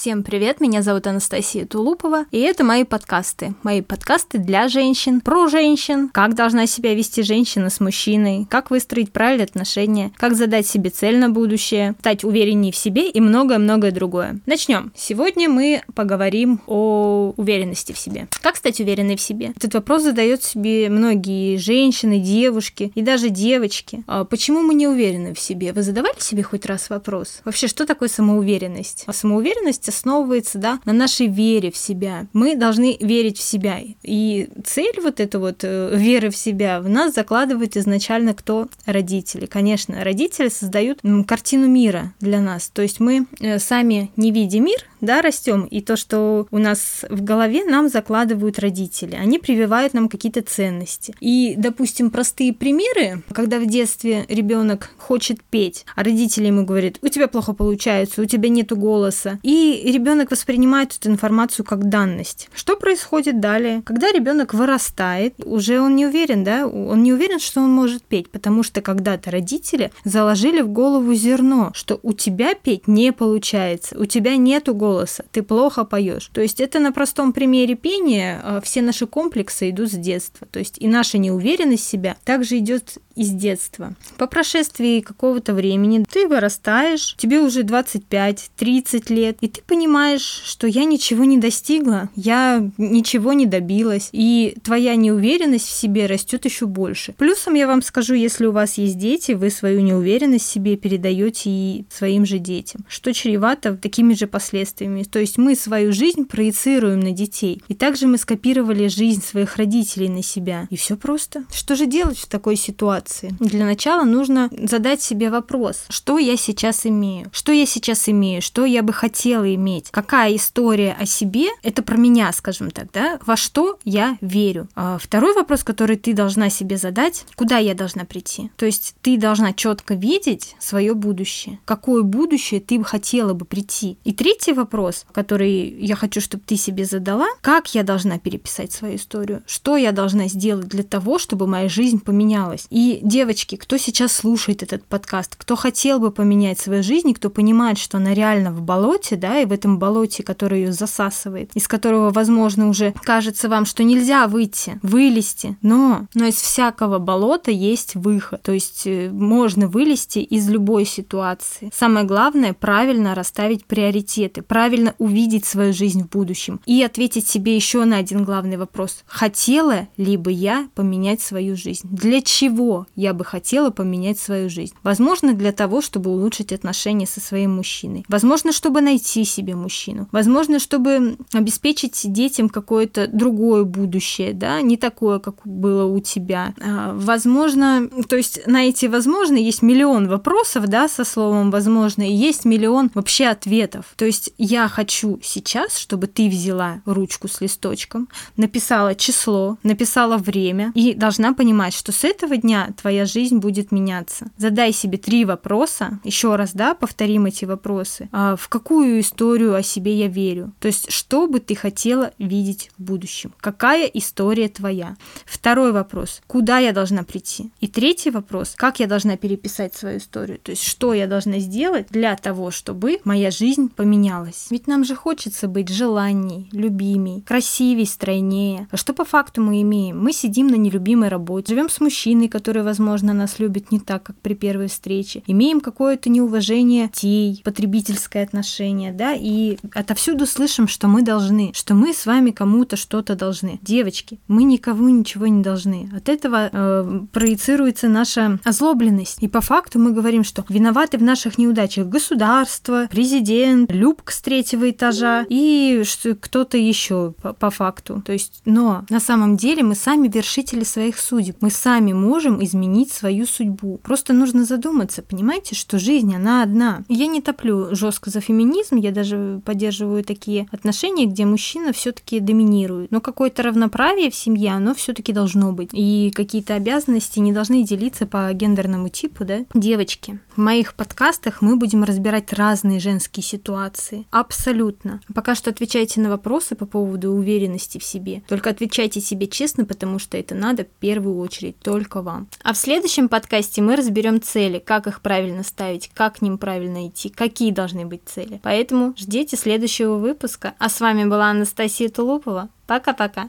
Всем привет, меня зовут Анастасия Тулупова, и это мои подкасты. Мои подкасты для женщин, про женщин, как должна себя вести женщина с мужчиной, как выстроить правильные отношения, как задать себе цель на будущее, стать увереннее в себе и многое-многое другое. Начнем. Сегодня мы поговорим о уверенности в себе. Как стать уверенной в себе? Этот вопрос задают себе многие женщины, девушки и даже девочки. А почему мы не уверены в себе? Вы задавали себе хоть раз вопрос? Вообще, что такое самоуверенность? А самоуверенность основывается да, на нашей вере в себя. Мы должны верить в себя. И цель вот эта вот э, веры в себя в нас закладывает изначально кто? Родители. Конечно, родители создают картину мира для нас. То есть мы э, сами не видим мир, да, растем, и то, что у нас в голове, нам закладывают родители. Они прививают нам какие-то ценности. И, допустим, простые примеры, когда в детстве ребенок хочет петь, а родители ему говорят, у тебя плохо получается, у тебя нету голоса. И ребенок воспринимает эту информацию как данность. Что происходит далее? Когда ребенок вырастает, уже он не уверен, да, он не уверен, что он может петь, потому что когда-то родители заложили в голову зерно, что у тебя петь не получается, у тебя нету голоса, голоса, ты плохо поешь. То есть это на простом примере пения а, все наши комплексы идут с детства. То есть и наша неуверенность в себя также идет из детства. По прошествии какого-то времени ты вырастаешь, тебе уже 25-30 лет, и ты понимаешь, что я ничего не достигла, я ничего не добилась, и твоя неуверенность в себе растет еще больше. Плюсом я вам скажу, если у вас есть дети, вы свою неуверенность в себе передаете и своим же детям, что чревато такими же последствиями. То есть мы свою жизнь проецируем на детей. И также мы скопировали жизнь своих родителей на себя. И все просто. Что же делать в такой ситуации? Для начала нужно задать себе вопрос, что я сейчас имею, что я сейчас имею, что я бы хотела иметь, какая история о себе, это про меня, скажем так, да, во что я верю. А второй вопрос, который ты должна себе задать, куда я должна прийти. То есть ты должна четко видеть свое будущее, какое будущее ты бы хотела бы прийти. И третий вопрос, который я хочу, чтобы ты себе задала, как я должна переписать свою историю, что я должна сделать для того, чтобы моя жизнь поменялась. И девочки, кто сейчас слушает этот подкаст, кто хотел бы поменять свою жизнь, кто понимает, что она реально в болоте, да, и в этом болоте, который ее засасывает, из которого, возможно, уже кажется вам, что нельзя выйти, вылезти, но, но из всякого болота есть выход, то есть э, можно вылезти из любой ситуации. Самое главное правильно расставить приоритеты, правильно увидеть свою жизнь в будущем и ответить себе еще на один главный вопрос: хотела ли бы я поменять свою жизнь? Для чего я бы хотела поменять свою жизнь. Возможно, для того, чтобы улучшить отношения со своим мужчиной. Возможно, чтобы найти себе мужчину. Возможно, чтобы обеспечить детям какое-то другое будущее, да, не такое, как было у тебя. А, возможно, то есть на эти возможно есть миллион вопросов, да, со словом возможно, и есть миллион вообще ответов. То есть я хочу сейчас, чтобы ты взяла ручку с листочком, написала число, написала время и должна понимать, что с этого дня твоя жизнь будет меняться. Задай себе три вопроса, еще раз, да, повторим эти вопросы. А в какую историю о себе я верю? То есть, что бы ты хотела видеть в будущем? Какая история твоя? Второй вопрос, куда я должна прийти? И третий вопрос, как я должна переписать свою историю? То есть, что я должна сделать для того, чтобы моя жизнь поменялась? Ведь нам же хочется быть желанней, любимей, красивей, стройнее. А что по факту мы имеем? Мы сидим на нелюбимой работе, живем с мужчиной, который, возможно, нас любит не так, как при первой встрече. Имеем какое-то неуважение детей, потребительское отношение, да, и отовсюду слышим, что мы должны, что мы с вами кому-то что-то должны. Девочки, мы никого ничего не должны. От этого э, проецируется наша озлобленность. И по факту мы говорим, что виноваты в наших неудачах государство, президент, Любка с третьего этажа и кто-то еще по, по факту. То есть, но на самом деле мы сами вершители своих судеб. Мы сами можем изменить изменить свою судьбу. Просто нужно задуматься, понимаете, что жизнь, она одна. Я не топлю жестко за феминизм, я даже поддерживаю такие отношения, где мужчина все-таки доминирует. Но какое-то равноправие в семье, оно все-таки должно быть. И какие-то обязанности не должны делиться по гендерному типу, да? Девочки, в моих подкастах мы будем разбирать разные женские ситуации. Абсолютно. Пока что отвечайте на вопросы по поводу уверенности в себе. Только отвечайте себе честно, потому что это надо в первую очередь только вам. А в следующем подкасте мы разберем цели, как их правильно ставить, как к ним правильно идти, какие должны быть цели. Поэтому ждите следующего выпуска. А с вами была Анастасия Тулупова. Пока-пока.